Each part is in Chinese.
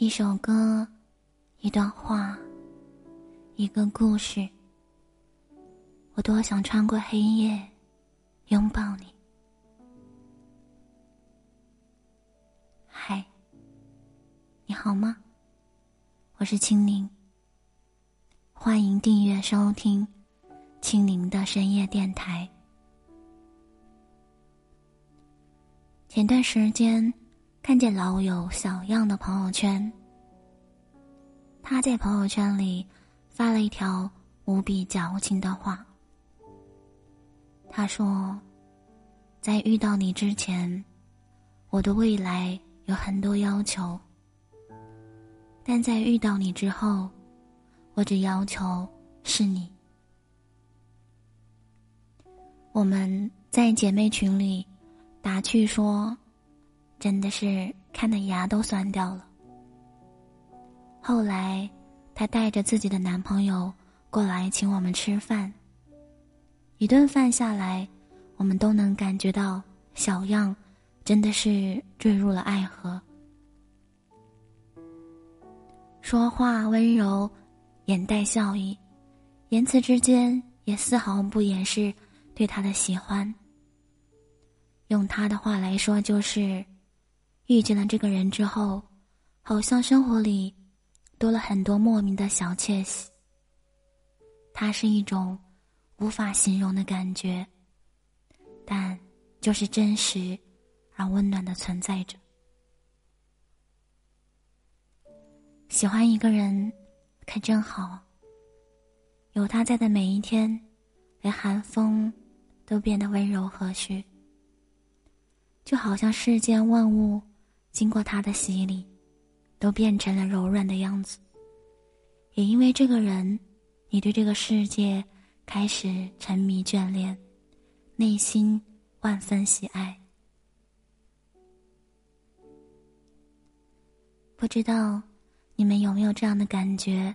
一首歌，一段话，一个故事，我多想穿过黑夜，拥抱你。嗨，你好吗？我是青柠，欢迎订阅收听青柠的深夜电台。前段时间。看见老友小样的朋友圈，他在朋友圈里发了一条无比矫情的话。他说：“在遇到你之前，我的未来有很多要求；但在遇到你之后，我只要求是你。”我们在姐妹群里打趣说。真的是看的牙都酸掉了。后来，她带着自己的男朋友过来请我们吃饭。一顿饭下来，我们都能感觉到小样真的是坠入了爱河。说话温柔，眼带笑意，言辞之间也丝毫不掩饰对他的喜欢。用他的话来说，就是。遇见了这个人之后，好像生活里多了很多莫名的小窃喜。它是一种无法形容的感觉，但就是真实而温暖的存在着。喜欢一个人，可真好。有他在的每一天，连寒风都变得温柔和煦，就好像世间万物。经过他的洗礼，都变成了柔软的样子。也因为这个人，你对这个世界开始沉迷眷恋，内心万分喜爱。不知道你们有没有这样的感觉？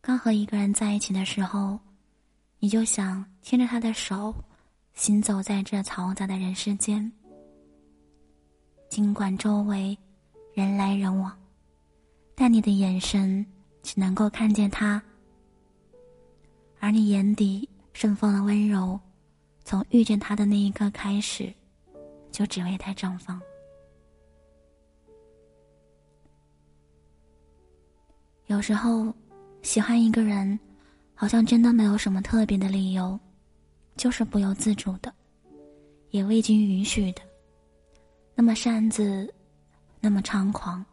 刚和一个人在一起的时候，你就想牵着他的手，行走在这嘈杂的人世间。尽管周围人来人往，但你的眼神只能够看见他，而你眼底盛放的温柔，从遇见他的那一刻开始，就只为他绽放。有时候，喜欢一个人，好像真的没有什么特别的理由，就是不由自主的，也未经允许的。那么擅自，那么猖狂。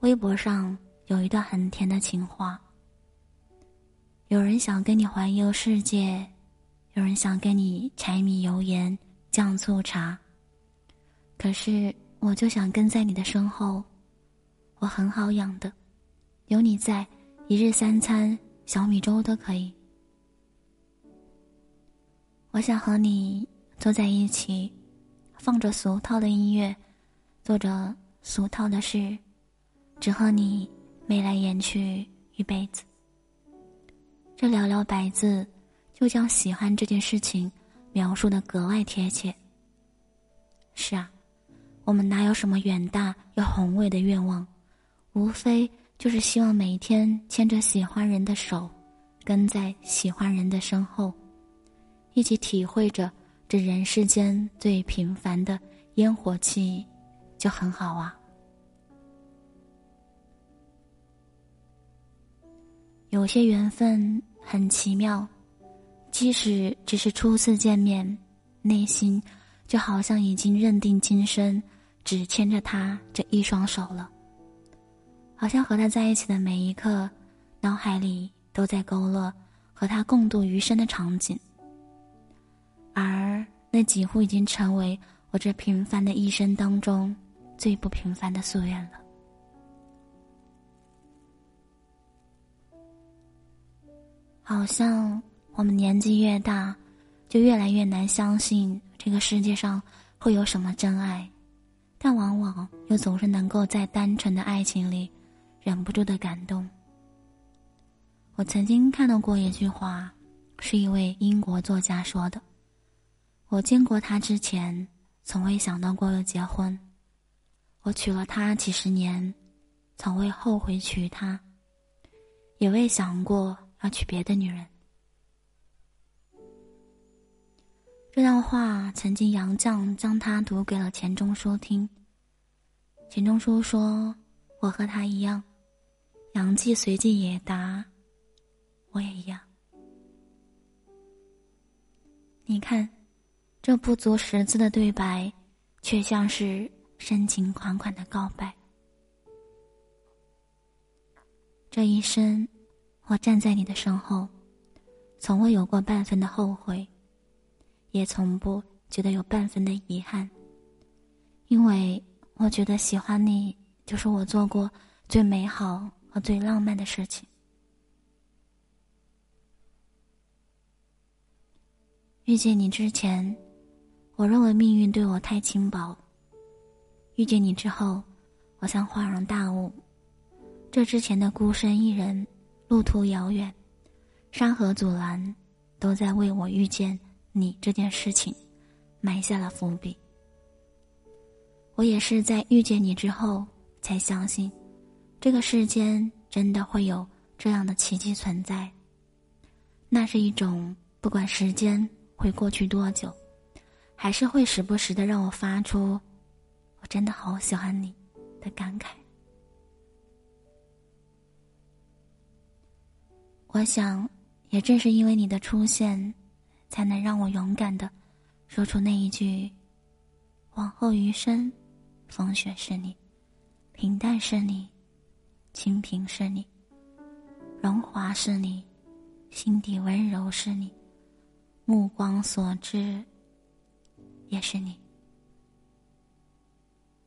微博上有一段很甜的情话。有人想跟你环游世界，有人想跟你柴米油盐酱醋茶。可是我就想跟在你的身后，我很好养的，有你在，一日三餐小米粥都可以。我想和你。坐在一起，放着俗套的音乐，做着俗套的事，只和你眉来眼去一辈子。这寥寥百字，就将喜欢这件事情描述的格外贴切。是啊，我们哪有什么远大又宏伟的愿望，无非就是希望每天牵着喜欢人的手，跟在喜欢人的身后，一起体会着。这人世间最平凡的烟火气，就很好啊。有些缘分很奇妙，即使只是初次见面，内心就好像已经认定今生只牵着他这一双手了。好像和他在一起的每一刻，脑海里都在勾勒和他共度余生的场景。而那几乎已经成为我这平凡的一生当中最不平凡的夙愿了。好像我们年纪越大，就越来越难相信这个世界上会有什么真爱，但往往又总是能够在单纯的爱情里忍不住的感动。我曾经看到过一句话，是一位英国作家说的。我见过他之前，从未想到过要结婚。我娶了她几十年，从未后悔娶她，也未想过要娶别的女人。这段话曾经杨绛将它读给了钱钟书听。钱钟书说：“我和他一样。”杨继随即也答：“我也一样。”你看，这不足十字的对白，却像是深情款款的告白。这一生，我站在你的身后，从未有过半分的后悔。也从不觉得有半分的遗憾，因为我觉得喜欢你就是我做过最美好和最浪漫的事情。遇见你之前，我认为命运对我太轻薄；遇见你之后，我像恍然大悟，这之前的孤身一人，路途遥远，山河阻拦，都在为我遇见。你这件事情，埋下了伏笔。我也是在遇见你之后，才相信，这个世间真的会有这样的奇迹存在。那是一种不管时间会过去多久，还是会时不时的让我发出“我真的好喜欢你”的感慨。我想，也正是因为你的出现。才能让我勇敢的说出那一句：“往后余生，风雪是你，平淡是你，清贫是你，荣华是你，心底温柔是你，目光所至也是你。”